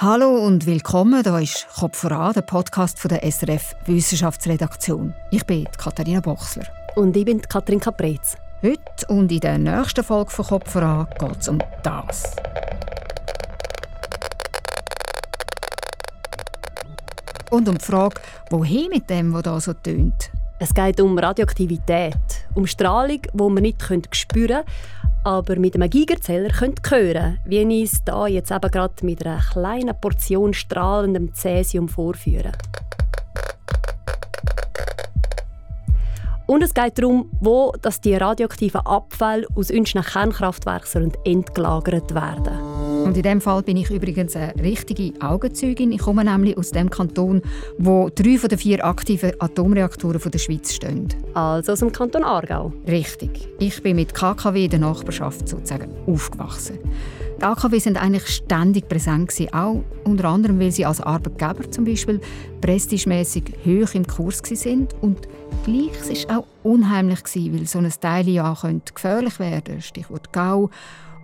Hallo und willkommen. Da ist Kopf voran, der Podcast von der SRF Wissenschaftsredaktion. Ich bin Katharina Bochsler. Und ich bin Katrin Caprez. Heute und in der nächsten Folge von Kopf voran geht es um das. Und um die Frage, wohin mit dem, was da so tönt. Es geht um Radioaktivität, um Strahlung, die wir nicht spüren können, aber mit einem Gigerzähler könnt hören, wie ich es da jetzt eben gerade mit einer kleinen Portion strahlendem Cäsium vorführen. Und es geht darum, wo dass die radioaktiven Abfälle aus unseren Kernkraftwerken entgelagert werden sollen. Und in dem Fall bin ich übrigens eine richtige Augenzeugin. Ich komme nämlich aus dem Kanton, wo drei von den vier aktiven Atomreaktoren der Schweiz stehen. Also aus dem Kanton Aargau? Richtig. Ich bin mit KKW in der Nachbarschaft sozusagen aufgewachsen. Die AKW sind eigentlich ständig präsent gewesen, auch unter anderem, weil sie als Arbeitgeber zum Beispiel prestigemäßig hoch im Kurs sind und gleich war es auch unheimlich gewesen, weil so ein Teil ja gefährlich werden, Stichwort Gau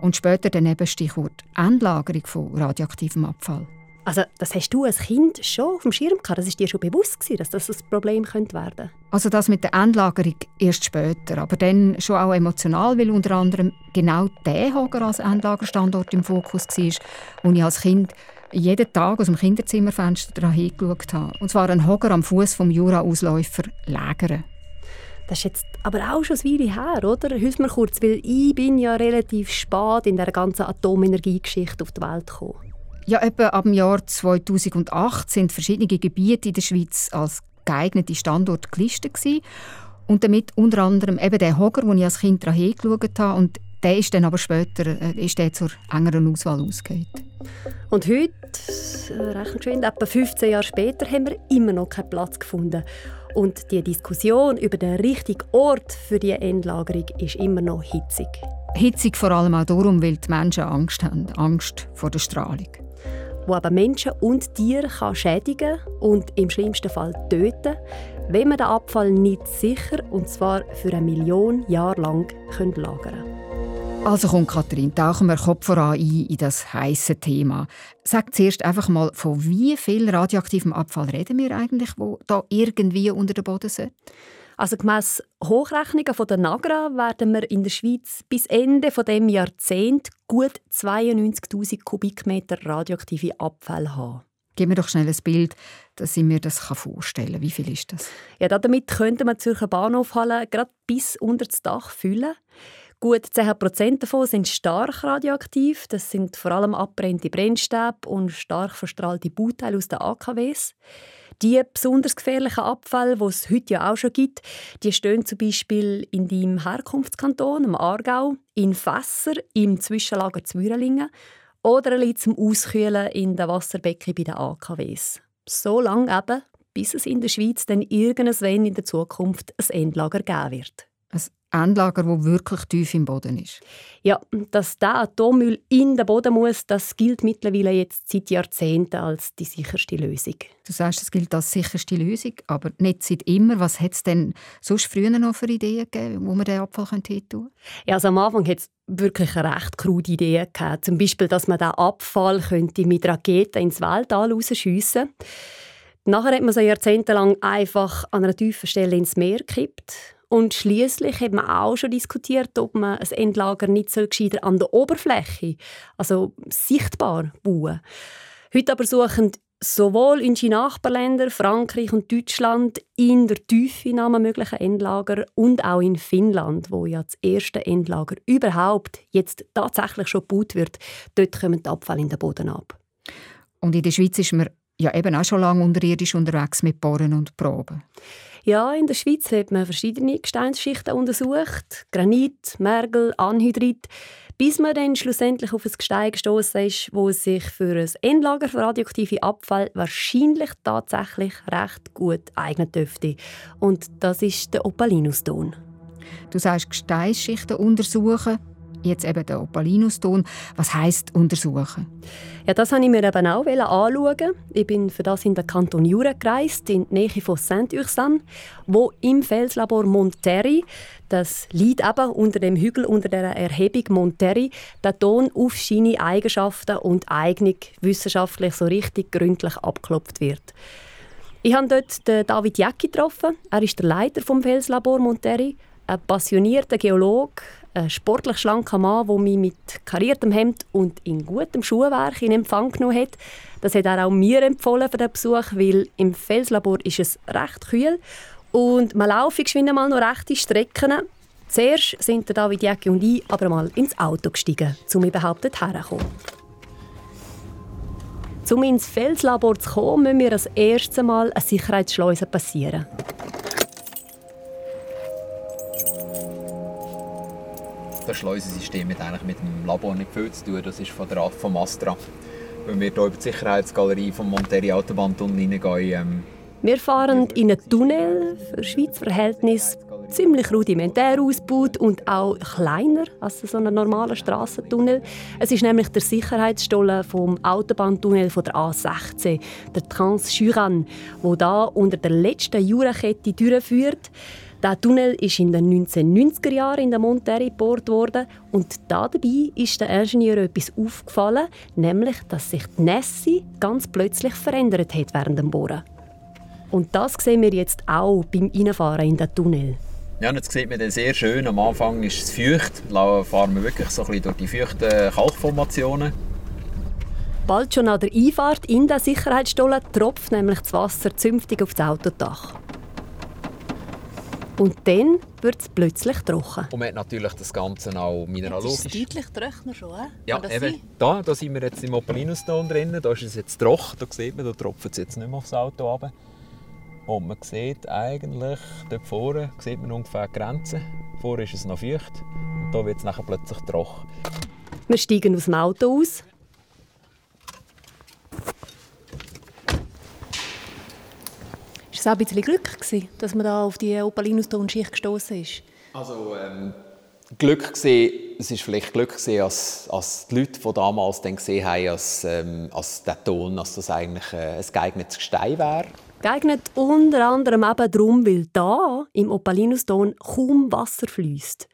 und später dann eben Stichwort Endlagerung von radioaktivem Abfall. Also das hast du als Kind schon auf dem Schirm gehabt? Das ist dir schon bewusst gewesen, dass das ein Problem könnte werden Also das mit der Endlagerung erst später, aber dann schon auch emotional, weil unter anderem genau der Hoger als Endlagerstandort im Fokus war, wo ich als Kind jeden Tag aus dem Kinderzimmerfenster daran hingeschaut habe. Und zwar ein Hoger am Fuß vom Jura-Ausläufer Lägern. Das ist jetzt aber auch schon ein Weile her, oder? Hilf mir kurz, weil ich bin ja relativ spät in der ganzen Atomenergiegeschichte auf die Welt gekommen. Ja, etwa ab dem Jahr 2008 sind verschiedene Gebiete in der Schweiz als geeignete Standorte gelistet gewesen. und damit unter anderem eben der Hoger, wo ich als Kind hingeschaut habe und der ist dann aber später äh, ist der zur engeren Auswahl ausgegangen. Und heute, äh, recht geschwind, etwa 15 Jahre später, haben wir immer noch keinen Platz gefunden. Und die Diskussion über den richtigen Ort für die Endlagerung ist immer noch hitzig. Hitzig vor allem auch darum, weil die Menschen Angst haben, Angst vor der Strahlung. Wo aber Menschen und Tiere kann schädigen und im schlimmsten Fall töten, wenn man den Abfall nicht sicher und zwar für eine Million Jahre lang lagern kann. Also kommt Kathrin, tauchen wir Kopf voran ein in das heiße Thema. Sag zuerst einfach mal, von wie viel radioaktivem Abfall reden wir eigentlich, wo da irgendwie unter dem Boden sind? Also gemäss Hochrechnungen von der Nagra werden wir in der Schweiz bis Ende von dem Jahrzehnt gut 92.000 Kubikmeter radioaktive Abfälle haben. Gib mir doch schnell ein Bild, dass ich mir das vorstellen kann. Wie viel ist das? Ja, damit könnte man Zürcher Bahnhofhalle gerade bis unter das Dach füllen. Gut 10% davon sind stark radioaktiv. Das sind vor allem abbrennende Brennstäbe und stark verstrahlte Bauteile aus den AKWs. Die besonders gefährlichen Abfälle, die es heute ja auch schon gibt, die stehen zum Beispiel in deinem Herkunftskanton, im Aargau, in Fässer im Zwischenlager Zwürelingen oder liegt zum Auskühlen in den Wasserbecken bei den AKWs. So lange eben, bis es in der Schweiz dann irgendwann in der Zukunft ein Endlager geben wird. Endlager, wo wirklich tief im Boden ist. Ja, dass der Atommüll in den Boden muss, das gilt mittlerweile jetzt seit Jahrzehnten als die sicherste Lösung. Du sagst, es gilt als sicherste Lösung, aber nicht seit immer. Was hat es denn sonst früher noch für Ideen gegeben, wo man den Abfall hin tun Ja, also am Anfang hat es wirklich recht krude Ideen gegeben. Zum Beispiel, dass man den Abfall könnte mit Raketen ins Weltall rausschiessen könnte. Nachher hat man so jahrzehntelang einfach an einer tiefen Stelle ins Meer gekippt und schließlich hat man auch schon diskutiert, ob man ein Endlager nicht so gescheiter an der Oberfläche, also sichtbar, bauen. Heute aber suchen sowohl unsere Nachbarländer Frankreich und Deutschland in der Tiefe nach einem möglichen Endlager und auch in Finnland, wo ja das erste Endlager überhaupt jetzt tatsächlich schon gebaut wird. Dort kommen die Abfälle in den Boden ab. Und in der Schweiz ist man ja eben auch schon lange unterirdisch unterwegs mit Bohren und Proben. Ja, in der Schweiz hat man verschiedene Gesteinsschichten untersucht. Granit, Mergel, Anhydrit bis man dann schlussendlich auf ein Gestein gestoßen ist, wo sich für ein Endlager für radioaktive Abfall wahrscheinlich tatsächlich recht gut eignen dürfte. Und das ist der Opalinuston. Du sagst Gesteinsschichten untersuchen. Jetzt eben der Opalinuston. Was heisst untersuchen? Ja, das wollte ich mir eben auch anschauen. Ich bin für das in den Kanton Jura gereist, in die Nähe von Saint-Ursanne, wo im Felslabor Monterrey, das liegt eben unter dem Hügel, unter der Erhebung Monterrey, der Ton auf seine Eigenschaften und Eignung wissenschaftlich so richtig gründlich abgeklopft wird. Ich habe dort den David Jäcki getroffen. Er ist der Leiter vom Felslabor Monterrey, ein passionierter Geologe, ein sportlich schlanker Mann, der mich mit kariertem Hemd und in gutem Schuhwerk in Empfang genommen hat. Das hat er auch mir empfohlen für den Besuch, weil im Felslabor ist es recht kühl und man laufe geschwind mal noch rechte Strecken. Zuerst sind der David Jäcki und ich aber mal ins Auto gestiegen, um überhaupt dorthin zu kommen. Um ins Felslabor zu kommen, müssen wir das erste Mal eine Sicherheitsschleuse passieren. Das Schleusensystem hat eigentlich mit dem Labor nicht viel zu tun. Das ist von der vom Astra. Wenn wir hier über die Sicherheitsgalerie vom Monterrey Autobahntunnel hineingehen. Ähm, wir fahren in einen Tunnel, für Schweizer Verhältnis ziemlich rudimentär ausgebaut und auch kleiner als so ein normaler Strassentunnel. Es ist nämlich der Sicherheitsstollen vom Autobahntunnel von der A16, der Transjuran, wo da unter der letzten Jurakette durchführt. Der Tunnel ist in den 1990er Jahren in der Monterrey gebaut worden und dabei ist der Ingenieur etwas aufgefallen, nämlich, dass sich die Nässe ganz plötzlich verändert hat während dem Bohren. Und das sehen wir jetzt auch beim Einfahren in den Tunnel. Ja, und jetzt sieht man sehr schön, am Anfang ist es feucht, da fahren wir wirklich so ein bisschen durch die feuchten Kalkformationen. Bald schon an der Einfahrt in den Sicherheitsstollen tropft nämlich das Wasser zünftig auf das Autodach. Und dann wird es plötzlich trocken. Und man hat natürlich das Ganze auch mineralogisch. Jetzt ist es deutlich trockener schon, äh? Ja, eben. Da, da sind wir jetzt im Opalinuston drin. Da ist es jetzt trocken. Da sieht man, da tropft es jetzt nicht mehr aufs Auto runter. Und man sieht eigentlich, dort vorne sieht man ungefähr die Grenze. Vorne ist es noch feucht. Und da wird es nachher plötzlich trocken. Wir steigen aus dem Auto aus, es auch ein bisschen Glück, gewesen, dass man da auf die Opalinus-Tonschicht gestoßen ist? Also, ähm, Glück gesehen, es ist vielleicht Glück gesehen, als, als die Leute, die damals dann gesehen haben, als, ähm, als der Ton, dass das eigentlich äh, ein geeignetes Gestein wäre. Geeignet unter anderem eben darum, weil da im Opalinus-Ton kaum Wasser fließt.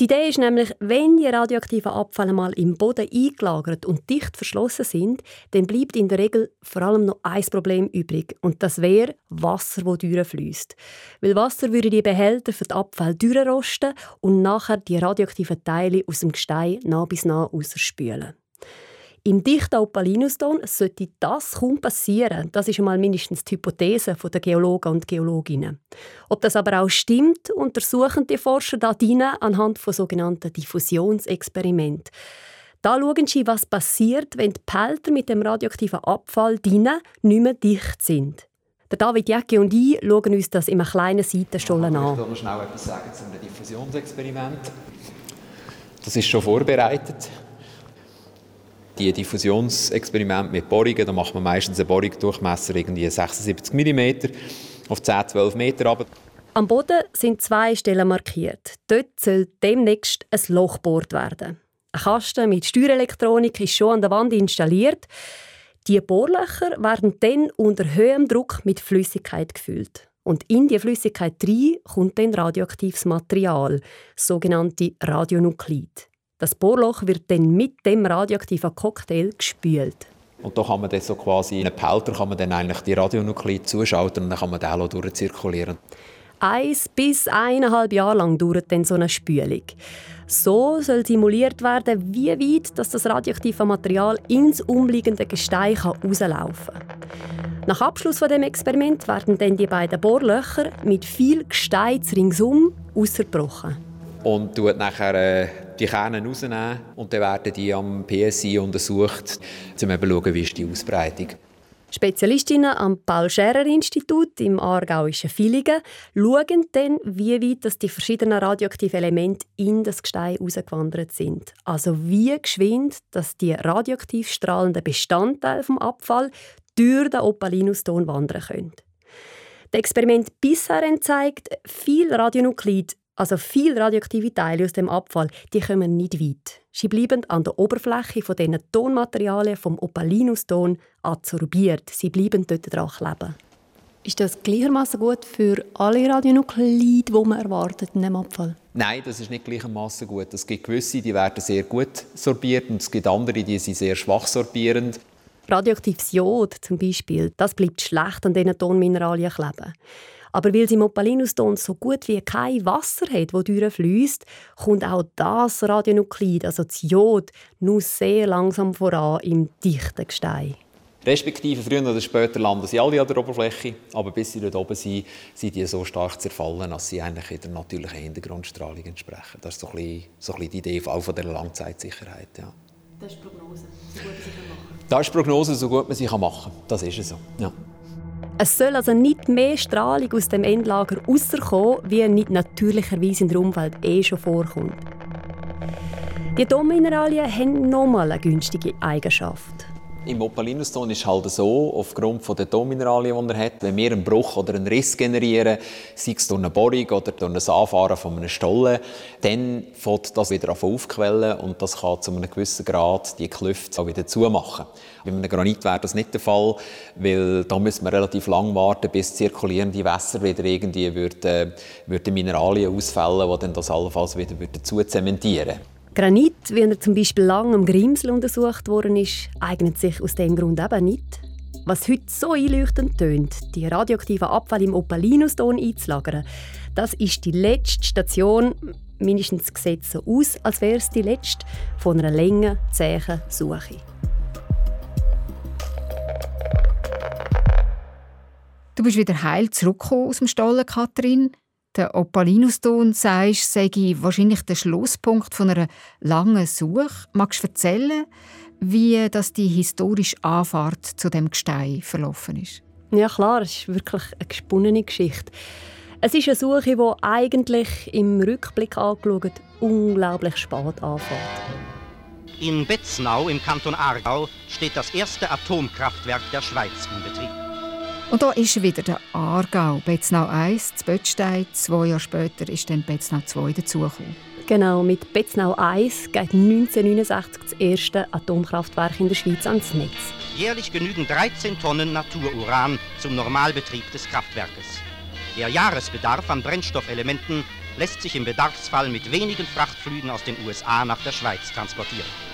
Die Idee ist nämlich, wenn die radioaktiven Abfälle mal im Boden eingelagert und dicht verschlossen sind, dann bleibt in der Regel vor allem noch ein Problem übrig. Und das wäre Wasser, das durchfließt. Weil Wasser würde die Behälter für die Abfälle durchrosten und nachher die radioaktiven Teile aus dem Gestein nah bis nah rausspülen. Im dichten Opalinuston sollte das kaum passieren. Das ist einmal mindestens die Hypothese der Geologen und Geologinnen. Ob das aber auch stimmt, untersuchen die Forscher da anhand von sogenannten Diffusionsexperimenten. Da schauen sie, was passiert, wenn die Pelter mit dem radioaktiven Abfall drinnen nicht mehr dicht sind. Der David Jäcki und ich schauen uns das in einem kleinen Seitenstollen an. Ich will noch schnell etwas sagen zu einem Diffusionsexperiment. Das ist schon vorbereitet die Diffusionsexperimente mit Bohrungen, da macht man meistens einen Bohrungsdurchmesser irgendwie 76 mm auf 10, 12 Meter runter. Am Boden sind zwei Stellen markiert. Dort soll demnächst ein Loch gebohrt werden. Ein Kasten mit Steuerelektronik ist schon an der Wand installiert. Die Bohrlöcher werden dann unter höherem Druck mit Flüssigkeit gefüllt. Und in die Flüssigkeit rein kommt dann radioaktives Material, sogenannte Radionuklid. Das Bohrloch wird dann mit dem radioaktiven Cocktail gespült. Und da kann man dann so quasi in einen Pelter kann man dann eigentlich die Radionuklide zuschalten und dann kann man den durchzirkulieren. Eins bis eineinhalb Jahre lang dauert dann so eine Spülung. So soll simuliert werden, wie weit dass das radioaktive Material ins umliegende Gestein herauslaufen kann. Nach Abschluss von dem Experiment werden dann die beiden Bohrlöcher mit viel Gestein ringsum ausgebrochen. Und tut nachher äh, die Kerne rausnehmen und dann werden die am PSI untersucht, um zu schauen, wie ist die Ausbreitung. Spezialistinnen am Paul-Scherrer-Institut im aargauischen Villingen schauen dann, wie weit die verschiedenen radioaktiven Elemente in das Gestein ausgewandert sind. Also wie geschwind dass die radioaktiv strahlenden Bestandteile vom Abfall durch den Opalinuston wandern können. Das Experiment bisher zeigt, viel Radionuklid Also viele radioaktive Teile aus dem Abfall, die kommen nicht weit. Sie bleiben an der Oberfläche von diesen Tonmaterialien vom Opalinuston adsorbiert. Sie bleiben dort dran kleben. Ist das gleichermaßen gut für alle Radionuklide, die man erwartet in dem Abfall? Nein, das ist nicht gleichermaßen gut. Es gibt gewisse, die werden sehr gut sorbiert und es gibt andere, die sind sehr schwach sorbierend. Radioaktives Jod zum Beispiel, das bleibt schlecht an diesen Tonmineralien kleben. Aber weil sie im Opalinuston so gut wie kein Wasser hat, das durchfließt, kommt auch das Radionuklid, also das Jod, nur sehr langsam voran im dichten Gestein. Respektive früher oder später landen sie alle an der Oberfläche, aber bis sie dort oben sind, sind die so stark zerfallen, dass sie eigentlich in der natürlichen Hintergrundstrahlung entsprechen. Das ist so ein bisschen, so ein bisschen die Idee auch von der Langzeitsicherheit. Ja. Das ist die Prognose, so gut man sie machen kann. Das ist die Prognose, so gut man sie machen kann. Das ist so. Ja. Es soll also nicht mehr Strahlung aus dem Endlager rauskommen, wie nicht natürlicherweise in der Umwelt eh schon vorkommt. Die Dommineralien haben nochmal eine günstige Eigenschaft. Im Opalinuston ist es halt so, aufgrund der Tonmineralien, die er hat, wenn wir einen Bruch oder einen Riss generieren, sei es durch eine Bohrung oder durch ein Anfahren von einem Stollen, dann fängt das wieder aufquellen und das kann zu einem gewissen Grad die Klüfte auch wieder zumachen. Bei einem Granit wäre das nicht der Fall, weil da müssen wir relativ lang warten, bis zirkulierende Wasser wieder irgendwie würden, würden Mineralien ausfällen, die dann das allenfalls wieder dazu zementieren würden. Granit, wie er zum Beispiel lang am Grimsel untersucht worden ist, eignet sich aus dem Grund eben nicht. Was heute so einleuchtend tönt, die radioaktiven Abfall im Opalinuston einzulagern, das ist die letzte Station, mindestens sieht so aus, als wäre es die letzte von einer langen, zähen Suche. Du bist wieder heil zurückgekommen aus dem Stollen, Kathrin der Opalinuston, sagst, sei wahrscheinlich der Schlusspunkt von einer langen Suche. Magst du erzählen, wie das die historische Anfahrt zu dem Gestein verlaufen ist? Ja klar, es ist wirklich eine gesponnene Geschichte. Es ist eine Suche, die eigentlich im Rückblick angeschaut unglaublich spät anfängt. In Betznau im Kanton Aargau steht das erste Atomkraftwerk der Schweiz in Betrieb. Und da ist wieder der Aargau, Betznau 1, zu Böttstein. Zwei Jahre später ist dann Betznau 2 dazugekommen. Genau, mit Betznau 1 geht 1969 das erste Atomkraftwerk in der Schweiz ans Netz. Jährlich genügen 13 Tonnen Natururan zum Normalbetrieb des Kraftwerkes. Der Jahresbedarf an Brennstoffelementen lässt sich im Bedarfsfall mit wenigen Frachtflügen aus den USA nach der Schweiz transportieren.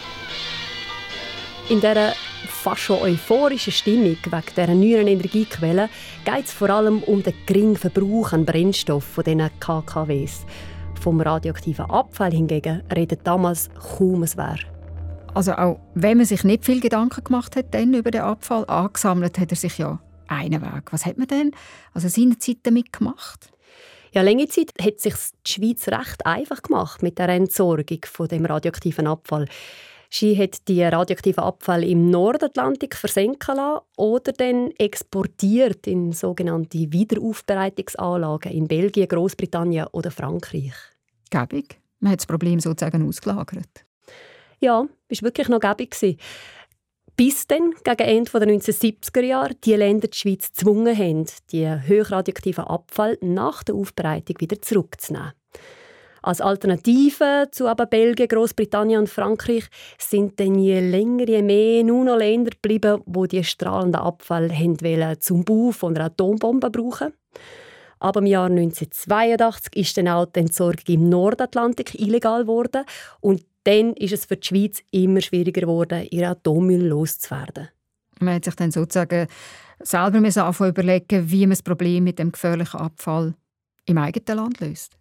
In dieser fast schon euphorischen Stimmung wegen dieser neuen Energiequellen geht es vor allem um den geringen Verbrauch an Brennstoff von diesen KKWs. Vom radioaktiven Abfall hingegen redet damals kaum es wer. Also auch wenn man sich nicht viel Gedanken gemacht hat dann über den Abfall, angesammelt hat er sich ja einen Weg. Was hat man denn also seinerzeit damit gemacht? Ja, lange Zeit hat sich die Schweiz recht einfach gemacht mit der Entsorgung von dem radioaktiven Abfall. Sie hat die radioaktiven Abfall im Nordatlantik versenken lassen oder dann exportiert in sogenannte Wiederaufbereitungsanlagen in Belgien, Großbritannien oder Frankreich. Gäbig. Man hat das Problem sozusagen ausgelagert. Ja, war wirklich noch gäbig. Bis dann, gegen Ende der 1970er Jahre, die Länder die Schweiz gezwungen haben, die hochradioaktiven Abfall nach der Aufbereitung wieder zurückzunehmen. Als Alternative zu aber Belgien, Großbritannien und Frankreich sind dann je länger, je mehr nur noch Länder geblieben, wo die strahlenden Abfall zum Bau von einer Atombombe brauchen. Aber im Jahr 1982 ist dann auch die Entsorgung im Nordatlantik illegal geworden und dann ist es für die Schweiz immer schwieriger geworden, ihren Atommüll loszuwerden. Man hat sich dann sozusagen selber anfangen überlegen, wie man das Problem mit dem gefährlichen Abfall im eigenen Land löst.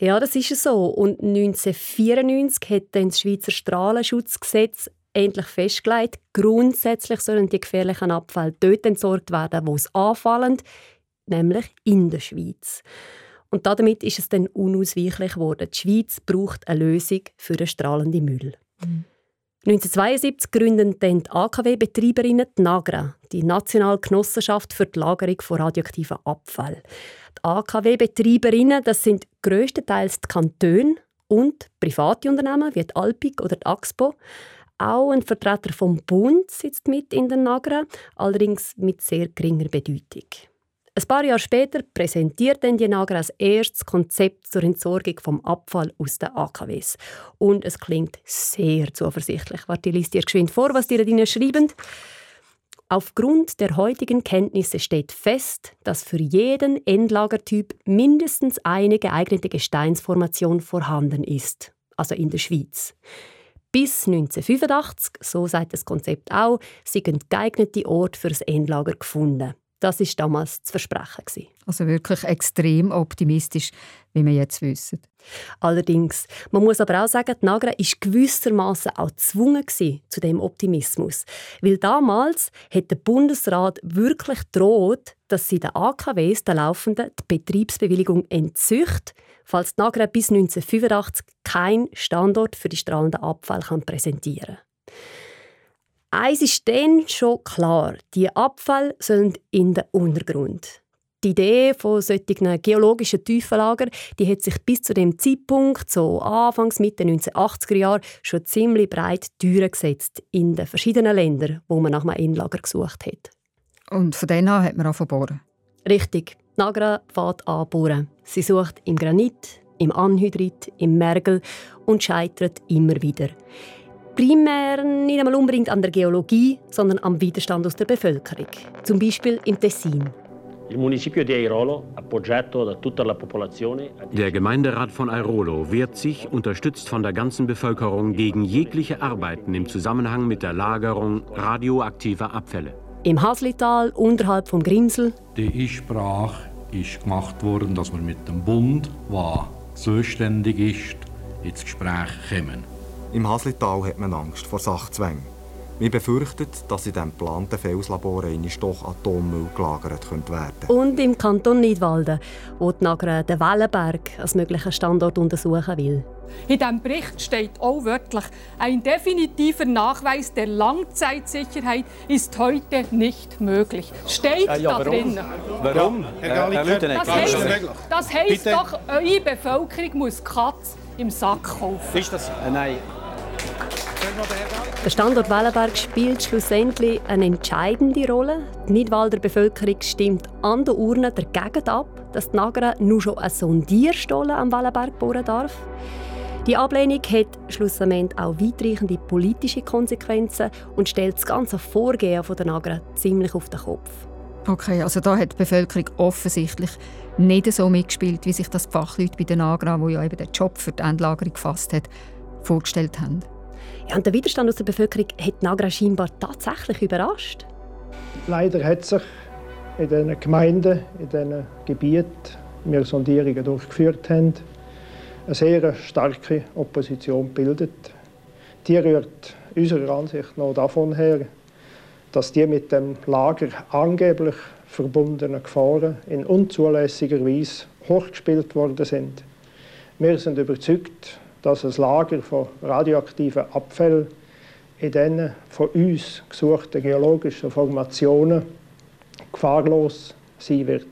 Ja, das ist so. Und 1994 hat dann das Schweizer Strahlenschutzgesetz endlich festgelegt, grundsätzlich sollen die gefährlichen Abfälle dort entsorgt werden, wo sie anfallen, nämlich in der Schweiz. Und damit ist es dann unausweichlich geworden. Die Schweiz braucht eine Lösung für den strahlenden Müll. Mhm. 1972 gründen dann die AKW-Betreiberinnen die NAGRA, die Nationale Genossenschaft für die Lagerung von radioaktiven Abfall. Die AKW-Betreiberinnen, das sind größtenteils die Kantone und private Unternehmen wie die Alpic oder die Axpo. Auch ein Vertreter vom Bund sitzt mit in der NAGRA, allerdings mit sehr geringer Bedeutung. Ein paar Jahre später präsentiert dann die Nagra als erstes Konzept zur Entsorgung vom Abfall aus den AKWs. Und es klingt sehr zuversichtlich. Warte, ich lese dir geschwind vor, was die da schreiben. Aufgrund der heutigen Kenntnisse steht fest, dass für jeden Endlagertyp mindestens eine geeignete Gesteinsformation vorhanden ist, also in der Schweiz. Bis 1985, so sagt das Konzept auch, sind geeignete Orte für das Endlager gefunden. Das ist damals zu versprechen. Also wirklich extrem optimistisch, wie wir jetzt wissen. Allerdings, man muss aber auch sagen, die Nagra war gewissermaßen auch gezwungen zu dem Optimismus. Weil damals hat der Bundesrat wirklich droht, dass sie den AKWs, den laufenden, die Betriebsbewilligung entzücht, falls die Nagra bis 1985 keinen Standort für die strahlenden präsentieren kann. Eins ist dann schon klar, die Abfälle sollen in den Untergrund. Die Idee von solchen geologischen Tiefenlager die hat sich bis zu dem Zeitpunkt, so Anfangs Mitte 1980er Jahre, schon ziemlich breit durchgesetzt in den verschiedenen Ländern, wo man nach einem Endlager gesucht hat. Und von dann an hat man auch bohren? Richtig. Nagra fährt an bohren. Sie sucht im Granit, im Anhydrit, im Mergel und scheitert immer wieder primär nicht einmal unbedingt an der Geologie, sondern am Widerstand aus der Bevölkerung. Zum Beispiel im Tessin. Der Gemeinderat von Airolo wehrt sich, unterstützt von der ganzen Bevölkerung, gegen jegliche Arbeiten im Zusammenhang mit der Lagerung radioaktiver Abfälle. Im Haslital, unterhalb vom Grimsel. Die Einsprache ist gemacht worden, dass wir mit dem Bund, der zuständig ist, ins Gespräch kommen. Im Haslital hat man Angst vor Sachzwängen. Wir befürchten, dass in diesem geplanten Felslabor doch Atommüll gelagert werden könnte. Und im Kanton Nidwalden, wo die Nagra den Wellenberg als möglichen Standort untersuchen will. In diesem Bericht steht auch wörtlich, ein definitiver Nachweis der Langzeitsicherheit ist heute nicht möglich. Steht ja, ja, da drin. Warum? Ja, Herr, Herr das heisst, das heisst doch, eure Bevölkerung muss Katz im Sack kaufen. Ist das? Äh, nein. Der Standort Wellenberg spielt schlussendlich eine entscheidende Rolle. Die Nidwalder Bevölkerung stimmt an der Urne dagegen ab, dass die Nagra nur schon eine Sondierstelle am Wellenberg bohren darf. Die Ablehnung hat schlussendlich auch weitreichende politische Konsequenzen und stellt das ganze Vorgehen der Nagra ziemlich auf den Kopf. Okay, also da hat die Bevölkerung offensichtlich nicht so mitgespielt, wie sich das die Fachleute bei den Agra, die ja eben den Job für die Endlagerung gefasst hat, vorgestellt haben. Ja, und der Widerstand aus der Bevölkerung hat Nagra scheinbar tatsächlich überrascht. Leider hat sich in den Gemeinden, in den Gebieten, wir Sondierungen durchgeführt haben, eine sehr starke Opposition gebildet. Die rührt unserer Ansicht nach davon her, dass die mit dem Lager angeblich verbundenen Gefahren in unzulässiger Weise hochgespielt worden sind. Wir sind überzeugt, dass das Lager von radioaktiven Abfällen in diesen von uns gesuchten geologischen Formationen gefahrlos sein wird.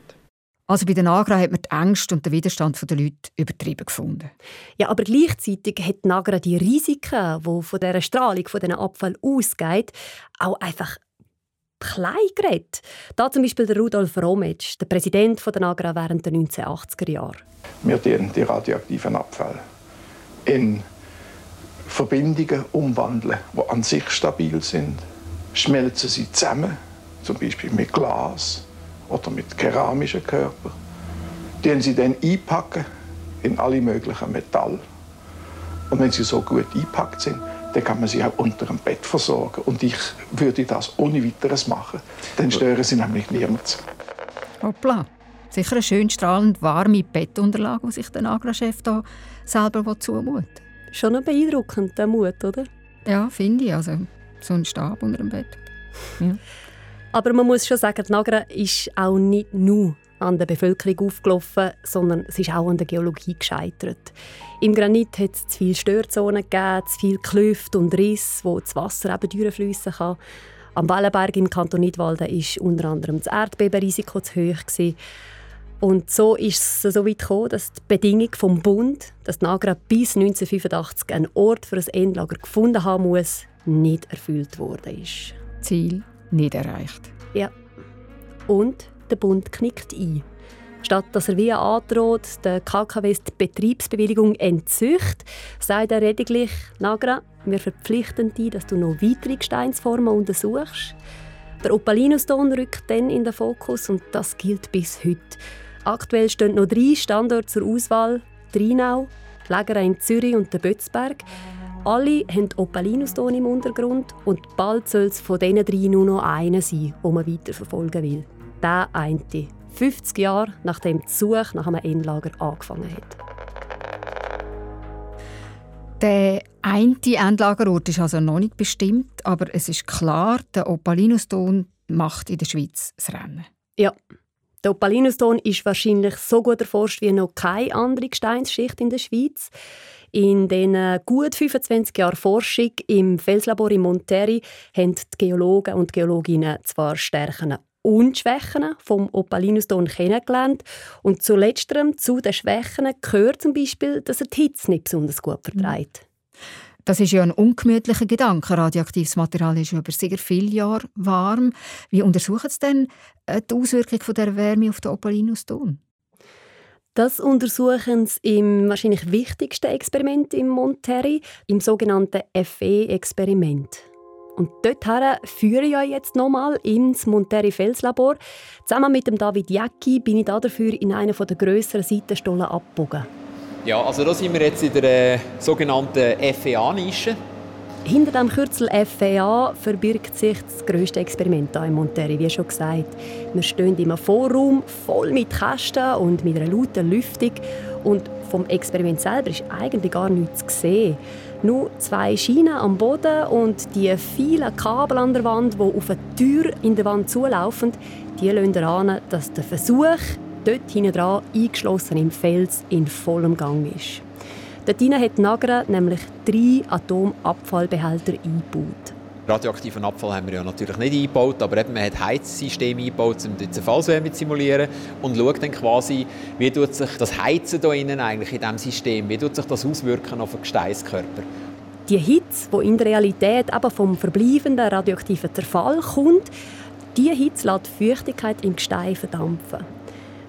Also bei den Agra hat man die Ängste und den Widerstand der Leute übertrieben gefunden. Ja, aber gleichzeitig hat Nagra die Risiken, die von dieser Strahlung, von diesen Abfall ausgeht, auch einfach klein geredet. Da zum Beispiel der Rudolf Rometsch, der Präsident der Nagra während der 1980er Jahre. Wir die, die radioaktiven Abfall in Verbindungen umwandeln, die an sich stabil sind. Schmelzen sie zusammen, zum Beispiel mit Glas oder mit keramischen Körpern. Die sie dann einpacken in alle möglichen Metall. Und wenn sie so gut eingepackt sind, dann kann man sie auch unter dem Bett versorgen. Und ich würde das ohne weiteres machen. Dann stören sie nämlich niemand. Hoppla. Sicher eine schön strahlend warme Bettunterlage, die sich der Agra-Chef hier selber zumutet. Schon ein beeindruckender Mut, oder? Ja, finde ich. Also, so ein Stab unter dem Bett. Ja. Aber man muss schon sagen, die Nagra ist auch nicht nur an der Bevölkerung aufgelaufen, sondern es ist auch an der Geologie gescheitert. Im Granit hat es zu viele Störzonen gegeben, zu viele Klüfte und Risse, wo das Wasser eben durchfließen kann. Am Wellenberg im Kanton Nidwalden war unter anderem das Erdbebenrisiko zu hoch. Gewesen. Und so ist es so weit gekommen, dass die Bedingung vom Bund, dass Nagra bis 1985 einen Ort für ein Endlager gefunden haben muss, nicht erfüllt worden ist. Ziel nicht erreicht. Ja. Und der Bund knickt ein. Statt dass er wie androht, der KKWs die Betriebsbewilligung entzücht, sagt er lediglich, Nagra, wir verpflichten dich, dass du noch weitere Gesteinsformen untersuchst. Der Opalinuston rückt dann in den Fokus und das gilt bis heute. Aktuell stehen noch drei Standorte zur Auswahl: Drinau, Lägere in Zürich und der Bötzberg. Alle haben Opalinuston im Untergrund und bald soll es von diesen drei nur noch einer sein, den man weiterverfolgen will. Der eine. 50 Jahre nachdem die Suche nach einem Endlager angefangen hat. Der eine Endlagerort ist also noch nicht bestimmt, aber es ist klar, der Opalinuston macht in der Schweiz das Rennen. Ja, der Opalinuston ist wahrscheinlich so gut erforscht wie noch keine andere Gesteinsschicht in der Schweiz. In den gut 25 Jahren Forschung im Felslabor in Monterrey haben die Geologen und Geologinnen zwar Stärken und Schwächen vom Opalinuston kennengelernt. Und zu letzterem, zu den Schwächen, gehört zum Beispiel, dass er die Hitze nicht besonders gut verträgt. Das ist ja ein ungemütlicher Gedanke. Radioaktives Material ist über sehr viele Jahre warm. Wie untersuchen Sie denn äh, die Auswirkung der Wärme auf den Opalinuston? Das untersuchen sie im wahrscheinlich wichtigsten Experiment im Monterrey, im sogenannten FE-Experiment. Und dorthin führe ich euch jetzt nochmal ins Monterrey Felslabor. Zusammen mit dem David Jäcki bin ich dafür in einer der grösseren Seitenstollen abgebogen. Ja, also da sind wir jetzt in der äh, sogenannten FEA-Nische. Hinter dem Kürzel FEA verbirgt sich das grösste Experiment hier in Monterrey, wie schon gesagt. Wir stehen einem Vorraum voll mit Kästen und mit einer lauten Lüftung. Und vom Experiment selber ist eigentlich gar nichts zu sehen. Nur zwei Schienen am Boden und die vielen Kabel an der Wand, die auf eine Tür in der Wand zulaufen, die lassen daran, dass der Versuch dort hinten dran eingeschlossen im Fels in vollem Gang ist. Dort hat Nagra nämlich drei Atomabfallbehälter eingebaut. Radioaktiven Abfall haben wir ja natürlich nicht eingebaut, aber eben, man hat Heizsysteme eingebaut, um die Zerfallswärme zu simulieren und schaut dann quasi, wie tut sich das Heizen da innen eigentlich in diesem System, wie tut sich das auswirken auf den Gesteinskörper. Die Hitze, die in der Realität aber vom verbleibenden radioaktiven Zerfall kommt, die Hitze lässt die Feuchtigkeit im Gestein verdampfen.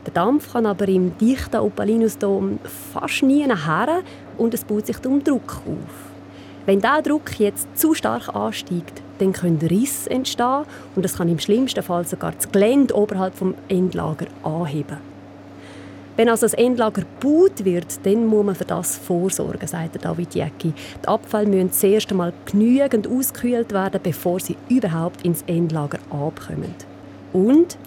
Der Dampf kann aber im dichten Opalinusdom fast nie her und es baut sich um Druck auf. Wenn dieser Druck jetzt zu stark ansteigt, dann können Risse entstehen und es kann im schlimmsten Fall sogar das Gelände oberhalb vom Endlager anheben. Wenn also das Endlager gebaut wird, dann muss man für das vorsorgen, sagt David Jäcki. Die Abfälle müssen zuerst einmal genügend ausgekühlt werden, bevor sie überhaupt ins Endlager abkommen. Und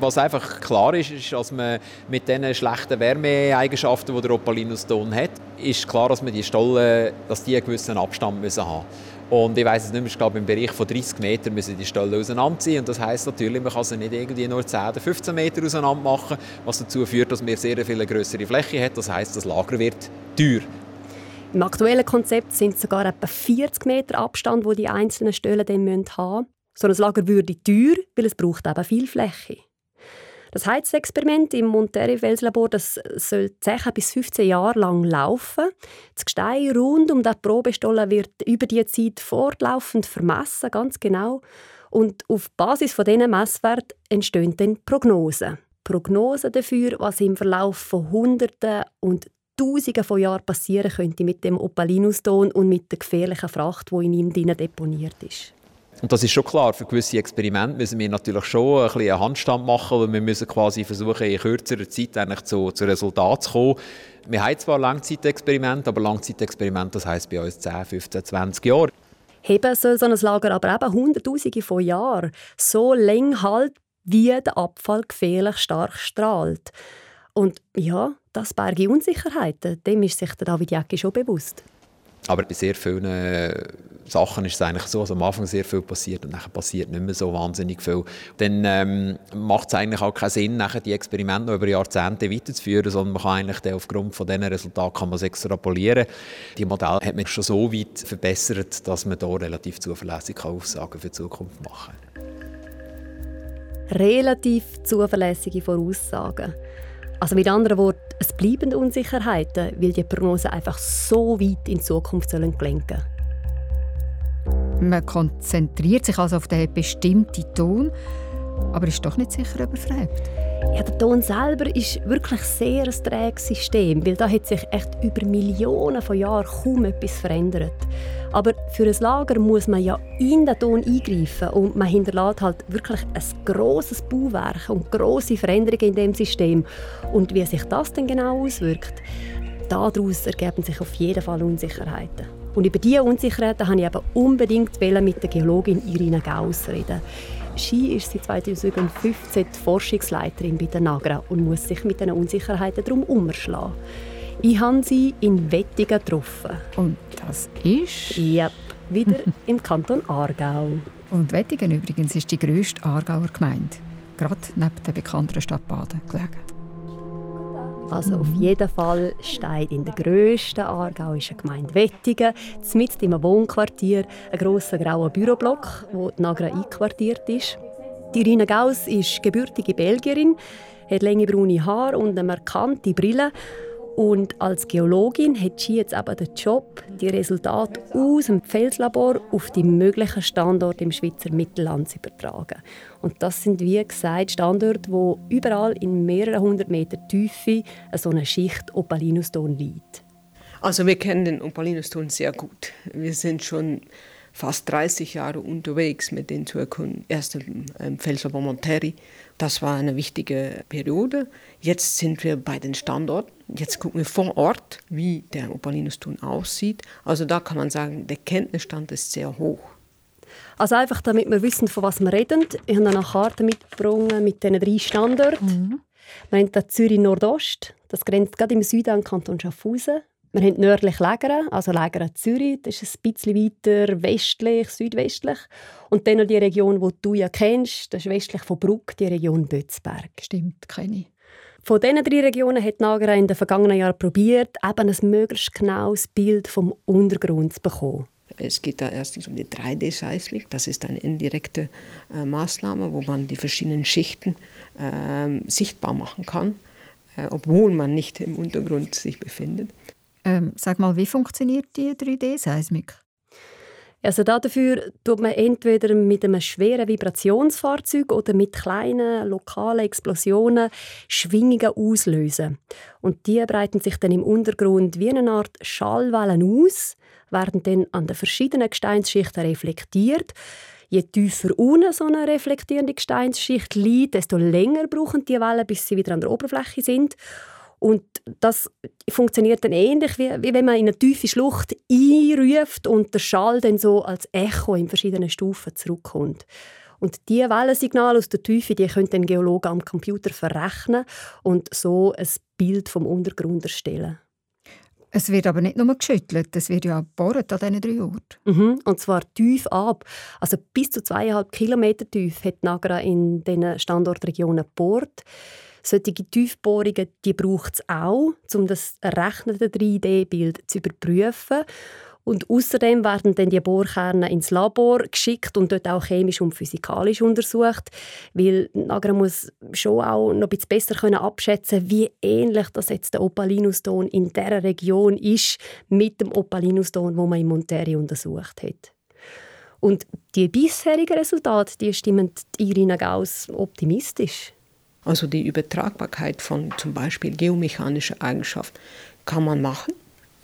was einfach klar ist, ist, dass man mit den schlechten Wärmeeigenschaften, die der Opalinuston hat, ist klar, dass man die Stollen, dass die einen gewissen Abstand müssen haben und ich weiß es nicht mehr, ich glaube, im Bereich von 30 Metern müssen die Stollen auseinanderziehen. Und das heisst natürlich, man kann sie nicht irgendwie nur 10 oder 15 Meter auseinander machen, was dazu führt, dass man sehr viel größere Fläche hat. Das heisst, das Lager wird teuer. Im aktuellen Konzept sind es sogar etwa 40 Meter Abstand, wo die einzelnen Stellen dann haben müssen. So ein Lager würde teuer, weil es braucht eben viel Fläche. Das Heizexperiment im Monterrey-Felslabor soll 10 bis 15 Jahre lang laufen. Das Gestein rund um den Probestollen wird über die Zeit fortlaufend vermessen, ganz genau. Und auf Basis von diesen Messwerten entstehen dann Prognosen. Prognosen dafür, was im Verlauf von Hunderten und Tausenden von Jahren passieren könnte mit dem Opalinuston und mit der gefährlichen Fracht, die in ihm deponiert ist. Und das ist schon klar, für gewisse Experimente müssen wir natürlich schon ein bisschen einen Handstand machen, weil wir müssen quasi versuchen, in kürzerer Zeit eigentlich zu, zu Resultaten zu kommen. Wir haben zwar Langzeitexperimente, aber Langzeitexperimente, das heisst bei uns 10, 15, 20 Jahre. Heben soll so ein Lager aber eben Hunderttausende von Jahren so lang halt, wie der Abfall gefährlich stark strahlt. Und ja, das berge Unsicherheiten, dem ist sich der David Jäcki schon bewusst. Aber bei sehr vielen Sachen ist es eigentlich so, dass am Anfang sehr viel passiert und dann passiert nicht mehr so wahnsinnig viel. Dann ähm, macht es eigentlich auch keinen Sinn, nachher die Experimente noch über Jahrzehnte weiterzuführen, sondern man kann eigentlich aufgrund von diesen Resultaten kann man extrapolieren. Die Modelle hat man schon so weit verbessert, dass man da relativ zuverlässige Aussagen für die Zukunft machen Relativ zuverlässige Voraussagen. Also mit anderen Worten, es bleiben Unsicherheiten, weil die Prognosen einfach so weit in die Zukunft sollen lenken Man konzentriert sich also auf den bestimmten Ton, Aber ist doch nicht sicher überfragt. Ja, der Ton selber ist wirklich sehr ein träges System, weil da hat sich echt über Millionen von Jahren kaum etwas verändert. Aber für ein Lager muss man ja in den Ton eingreifen und man hinterlässt halt wirklich ein grosses Bauwerk und große Veränderungen in dem System. Und wie sich das denn genau auswirkt, daraus ergeben sich auf jeden Fall Unsicherheiten. Und über diese Unsicherheiten wollte ich aber unbedingt mit der Geologin Irina Gauss reden. Sie ist seit 2015 die Forschungsleiterin bei der NAGRA und muss sich mit diesen Unsicherheiten darum umschlagen. Ich habe sie in Wettigen getroffen. Und das ist? Ja, wieder im Kanton Aargau. Und Wettigen übrigens ist die grösste Aargauer Gemeinde. Gerade neben der bekannten Stadt Baden gelegen. Also auf jeden Fall steht in der grössten aargauischen Gemeinde Wettigen, mitten im Wohnquartier, ein grosser grauer Büroblock, wo die Nagra einquartiert ist. Die Irina Gauss ist gebürtige Belgierin, hat lange braune Haare und eine markante Brille und als Geologin hat sie jetzt aber den Job, die Resultate aus dem Felslabor auf die möglichen Standorte im Schweizer Mittelland zu übertragen. Und das sind, wie gesagt, Standorte, wo überall in mehreren hundert Meter Tiefe so eine Schicht Opalinuston liegt. Also wir kennen den Opalinuston sehr gut. Wir sind schon fast 30 Jahre unterwegs mit den erkunden. Erst im Felslabor Monteri. Das war eine wichtige Periode. Jetzt sind wir bei den Standorten. Jetzt gucken wir vor Ort, wie der Opalinuston aussieht. Also da kann man sagen, der Kenntnisstand ist sehr hoch. Also einfach, damit wir wissen, von was wir reden. Ich habe eine Karte mitgebracht mit diesen drei Standorten. Mhm. Wir haben da Zürich Nordost, das grenzt gerade im Süden an den Kanton Schaffhausen. Wir haben nördlich Lägeren, also Lägeren Zürich, das ist ein bisschen weiter westlich, südwestlich. Und dann noch die Region, die du ja kennst, das ist westlich von Bruck, die Region Bötzberg. Stimmt, kenne ich. Von diesen drei Regionen hat Nagara in den vergangenen Jahren probiert, eben ein möglichst genaues Bild vom Untergrund zu bekommen. Es geht da erstens um die 3D-Seismik. Das ist eine indirekte äh, Maßnahme, wo man die verschiedenen Schichten äh, sichtbar machen kann, äh, obwohl man nicht im Untergrund sich befindet. Ähm, sag mal, wie funktioniert die 3D-Seismik? Also dafür tut man entweder mit einem schweren Vibrationsfahrzeug oder mit kleinen lokalen Explosionen Schwingungen auslösen. Und die breiten sich dann im Untergrund wie eine Art Schallwellen aus, werden dann an den verschiedenen Gesteinsschichten reflektiert. Je tiefer unten so eine reflektierende Gesteinsschicht liegt, desto länger brauchen die Wellen, bis sie wieder an der Oberfläche sind. Und das funktioniert dann ähnlich, wie, wie wenn man in eine tiefe Schlucht einruft und der Schall dann so als Echo in verschiedenen Stufen zurückkommt. Und diese Wellensignale aus der Tiefe, die können dann Geologen am Computer verrechnen und so ein Bild vom Untergrund erstellen. Es wird aber nicht nur geschüttelt, es wird ja gebohrt an diesen drei Orten. Mhm, und zwar tief ab. Also bis zu zweieinhalb Kilometer tief hat Nagra in diesen Standortregionen gebohrt. Solche Tiefbohrungen braucht es auch, um das errechnete 3D-Bild zu überprüfen. Und außerdem werden dann die Bohrkerne ins Labor geschickt und dort auch chemisch und physikalisch untersucht, weil Nagra muss schon auch noch ein bisschen besser können abschätzen, wie ähnlich das jetzt der Opalinuston in der Region ist mit dem Opalinuston, wo man in Monteri untersucht hat. Und die bisherigen Resultate, die stimmen Irina Gauss optimistisch. Also die Übertragbarkeit von zum Beispiel geomechanischen Eigenschaften kann man machen.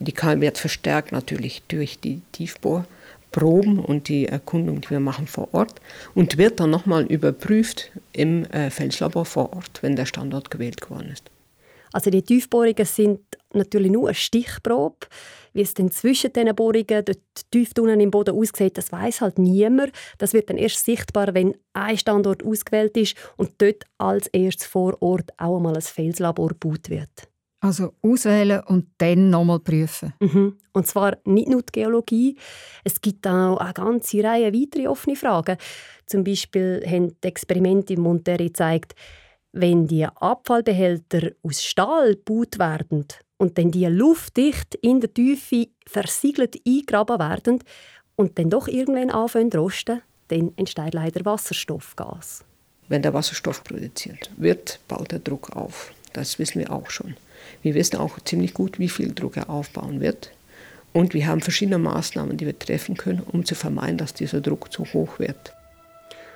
Die wird verstärkt natürlich durch die Tiefbohrproben und die Erkundung, die wir machen vor Ort und wird dann nochmal überprüft im äh, Felslabor vor Ort, wenn der Standort gewählt geworden ist. Also die Tiefbohrungen sind natürlich nur eine Stichprobe. Wie es dann zwischen diesen Bohrungen, dort tief unten im Boden aussieht, das weiß halt niemand. Das wird dann erst sichtbar, wenn ein Standort ausgewählt ist und dort als erstes vor Ort auch einmal ein Felslabor gebaut wird. Also auswählen und dann nochmal prüfen. Mhm. Und zwar nicht nur die Geologie. Es gibt auch eine ganze Reihe weitere offene Fragen. Zum Beispiel haben die Experimente in Monterrey gezeigt, wenn die Abfallbehälter aus Stahl gebaut werden und dann die luftdicht in der Tiefe versiegelt eingraben werden und dann doch irgendwann anfangen zu rosten, dann entsteht leider Wasserstoffgas. Wenn der Wasserstoff produziert wird, baut der Druck auf. Das wissen wir auch schon. Wir wissen auch ziemlich gut, wie viel Druck er aufbauen wird. Und wir haben verschiedene Maßnahmen, die wir treffen können, um zu vermeiden, dass dieser Druck zu hoch wird.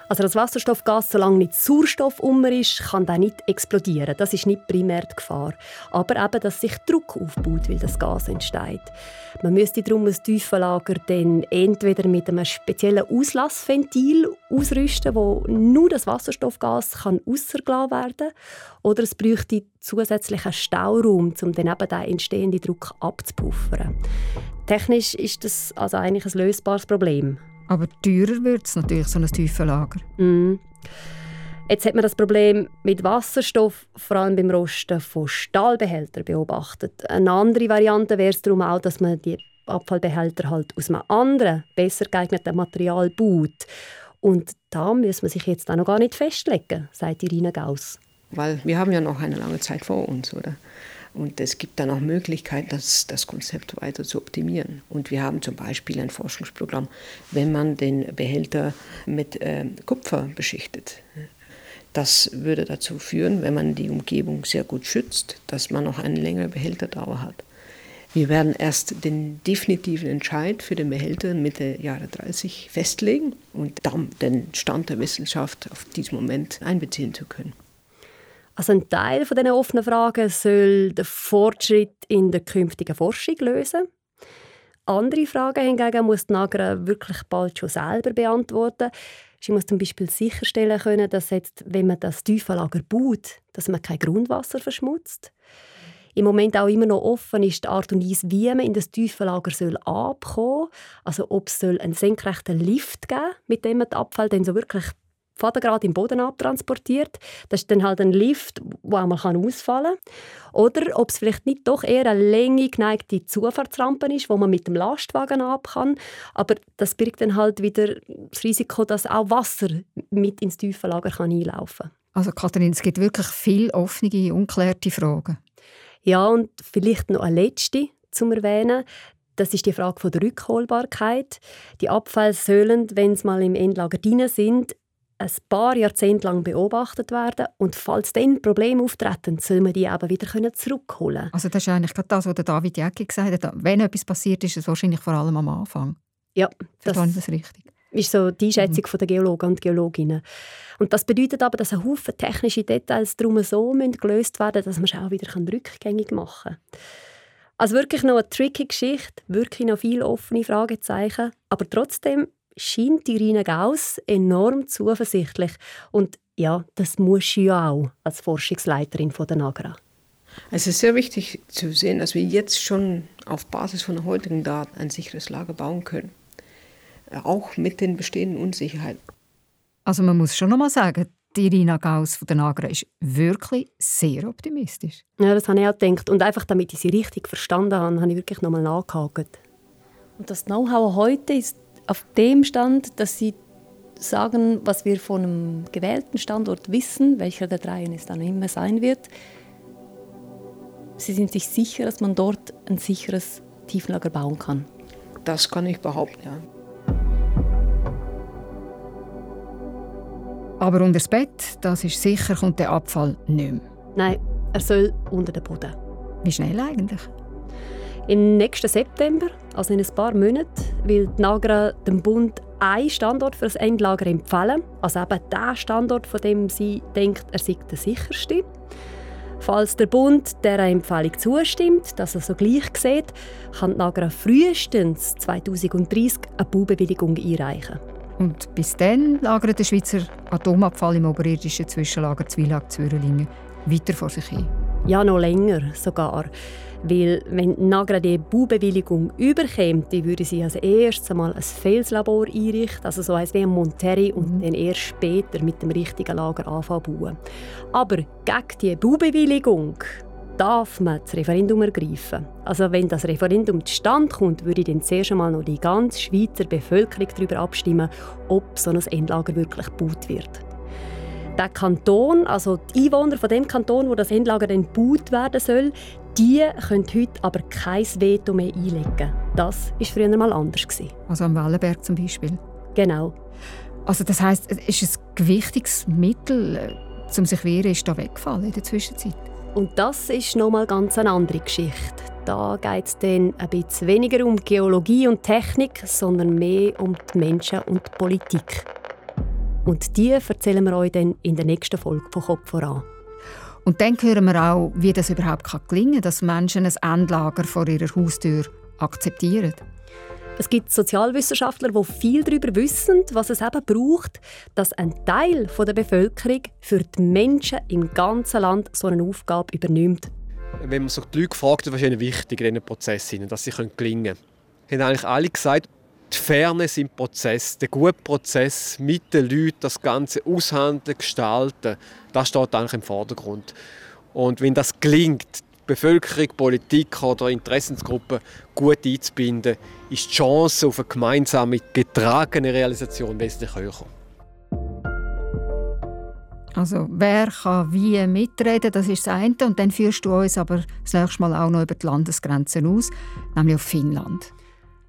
Also das Wasserstoffgas, solange nicht Sauerstoff um ist, kann der nicht explodieren. Das ist nicht primär die Gefahr. Aber eben, dass sich Druck aufbaut, weil das Gas entsteht. Man müsste darum ein Tiefenlager dann entweder mit einem speziellen Auslassventil ausrüsten, wo nur das Wasserstoffgas kann rausgelassen werden. Oder es bräuchte zusätzlichen Stauraum, um dann eben den entstehenden Druck abzupuffern. Technisch ist das also eigentlich ein lösbares Problem. Aber teurer wird es natürlich, so ein Tiefenlager. Mm. Jetzt hat man das Problem mit Wasserstoff vor allem beim Rosten von Stahlbehältern beobachtet. Eine andere Variante wäre es darum auch, dass man die Abfallbehälter halt aus einem anderen, besser geeigneten Material baut. Und da muss man sich jetzt auch noch gar nicht festlegen, sagt Irina Gauss. Weil wir haben ja noch eine lange Zeit vor uns, oder? Und es gibt dann auch Möglichkeiten, das, das Konzept weiter zu optimieren. Und wir haben zum Beispiel ein Forschungsprogramm, wenn man den Behälter mit äh, Kupfer beschichtet. Das würde dazu führen, wenn man die Umgebung sehr gut schützt, dass man noch eine längere Behälterdauer hat. Wir werden erst den definitiven Entscheid für den Behälter Mitte Jahre 30 festlegen und dann den Stand der Wissenschaft auf diesen Moment einbeziehen zu können. Also ein Teil von diesen offenen Fragen soll der Fortschritt in der künftigen Forschung lösen. Andere Fragen hingegen muss die Nagra wirklich bald schon selber beantworten. Sie muss zum Beispiel sicherstellen können, dass jetzt, wenn man das Tiefenlager baut, dass man kein Grundwasser verschmutzt. Im Moment auch immer noch offen ist die Art und Weise, wie man in das Tiefenlager soll abkommen soll. Also ob es einen senkrechten Lift geben soll, mit dem man den Abfall dann so wirklich Vatergrad im Boden abtransportiert. Das ist dann halt ein Lift, der auch mal ausfallen kann. Oder ob es vielleicht nicht doch eher eine Länge geneigte Zufahrtsrampe ist, wo man mit dem Lastwagen ab kann. Aber das birgt dann halt wieder das Risiko, dass auch Wasser mit ins Tiefenlager kann einlaufen kann. Also Katharin, es gibt wirklich viele offene, unklärte Fragen. Ja, und vielleicht noch eine letzte zum Erwähnen. Das ist die Frage der Rückholbarkeit. Die Abfälle sollen, wenn sie mal im Endlager drin sind, ein paar Jahrzehnte lang beobachtet werden und falls dann Probleme auftreten, soll man die eben wieder zurückholen können. Also das ist eigentlich gerade das, was David Jäcki gesagt hat. Wenn etwas passiert, ist es wahrscheinlich vor allem am Anfang. Ja, das, das ist richtig. ist so die Einschätzung mhm. der Geologen und Geologinnen. Und das bedeutet aber, dass ein Haufen technische Details darum so gelöst werden dass man es auch wieder rückgängig machen kann. Also wirklich noch eine tricky Geschichte, wirklich noch viele offene Fragezeichen, aber trotzdem scheint Irina Gauss enorm zuversichtlich. Und ja, das muss sie ja auch als Forschungsleiterin von der NAGRA. Es ist sehr wichtig zu sehen, dass wir jetzt schon auf Basis von heutigen Daten ein sicheres Lager bauen können. Auch mit den bestehenden Unsicherheiten. Also man muss schon noch mal sagen, die Irina Gauss von der NAGRA ist wirklich sehr optimistisch. Ja, das habe ich auch gedacht. Und einfach damit ich sie richtig verstanden habe, habe ich wirklich noch mal nachgehakt. Und das Know-how heute ist auf dem Stand, dass sie sagen, was wir von einem gewählten Standort wissen, welcher der dreien es dann immer sein wird. Sie sind sich sicher, dass man dort ein sicheres Tiefenlager bauen kann. Das kann ich behaupten, ja. Aber unter das Bett, das ist sicher, kommt der Abfall nicht mehr. Nein, er soll unter den Boden. Wie schnell eigentlich? Im nächsten September, also in ein paar Monaten, will die Nagra dem Bund einen Standort für das Endlager empfehlen. Also eben der Standort, von dem sie denkt, er sei der sicherste. Falls der Bund dieser Empfehlung zustimmt, dass er so gleich sieht, kann die Nagra frühestens 2030 eine Baubewilligung einreichen. Und bis dann lagert der Schweizer Atomabfall im oberirdischen Zwischenlager Zwillag-Zwürlingen weiter vor sich hin. Ja, noch länger sogar. Weil wenn Nagra die Baubewilligung dann würde sie als erstes einmal ein Felslabor einrichten, also so eins wie ein Monterrey, und mhm. dann erst später mit dem richtigen Lager anfangen Aber gegen diese Baubewilligung darf man das Referendum ergreifen. Also wenn das Referendum zustande kommt, würde dann zuerst einmal noch die ganze Schweizer Bevölkerung darüber abstimmen, ob so ein Endlager wirklich gebaut wird. Der Kanton, also die Einwohner von dem Kanton, wo das Endlager dann gebaut werden soll, die können heute aber kein Veto mehr einlegen. Das war früher mal anders. Also am Wellenberg zum Beispiel? Genau. Also das heisst, es ist ein gewichtiges Mittel, äh, um sich wehren, ist da weggefallen in der Zwischenzeit? Und das ist nochmal ganz eine andere Geschichte. Da geht es dann ein bisschen weniger um Geologie und Technik, sondern mehr um die Menschen und die Politik. Und die erzählen wir euch dann in der nächsten Folge von Kopf voran. Und dann hören wir auch, wie das überhaupt gelingen kann, dass Menschen ein Endlager vor ihrer Haustür akzeptieren. Es gibt Sozialwissenschaftler, die viel darüber wissen, was es eben braucht, dass ein Teil der Bevölkerung für die Menschen im ganzen Land so eine Aufgabe übernimmt. Wenn man so die Leute fragt, was ist wichtig in diesen Prozessen, dass sie gelingen können, haben eigentlich alle gesagt, die Fairness im Prozess, der gute Prozess mit den Leuten, das Ganze aushandeln, gestalten, das steht eigentlich im Vordergrund. Und wenn das gelingt, Bevölkerung, Politik oder Interessensgruppen gut einzubinden, ist die Chance auf eine gemeinsame, getragene Realisation wesentlich höher. Also wer kann wie mitreden, das ist das eine. Und dann führst du uns aber das nächste Mal auch noch über die Landesgrenzen aus, nämlich auf Finnland.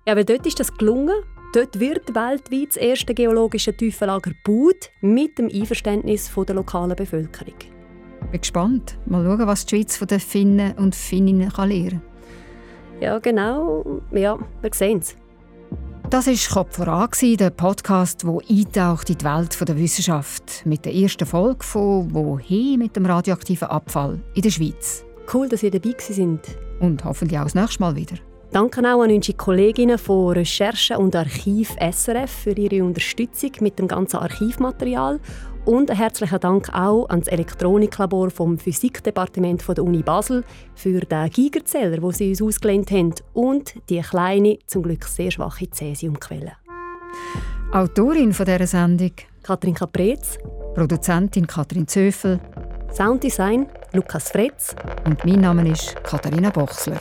Ja, weil dort ist das gelungen. Dort wird weltweit das erste geologische Tiefenlager gebaut, mit dem Einverständnis der lokalen Bevölkerung. Ich bin gespannt. Mal schauen, was die Schweiz von den Finnen und Finninnen kann lernen kann. Ja, genau. Ja, wir sehen es. Das war «Kopf voran», der Podcast, der eintaucht in die Welt der Wissenschaft. Mit der ersten Folge von «Wohin mit dem radioaktiven Abfall in der Schweiz». Cool, dass ihr dabei sind. Und hoffentlich auch das nächste Mal wieder. Danke auch an unsere Kolleginnen von Recherche und Archiv SRF für ihre Unterstützung mit dem ganzen Archivmaterial. Und einen herzlichen Dank auch an das Elektroniklabor vom Physikdepartement der Uni Basel für den Gigerzähler, den sie uns ausgelehnt haben und die kleine, zum Glück sehr schwache Cäsiumquelle. Autorin von dieser Sendung. Katrin Caprez, Produzentin Katrin Zöfel, Sounddesign Lukas Fretz. Und mein Name ist Katharina Bochsler.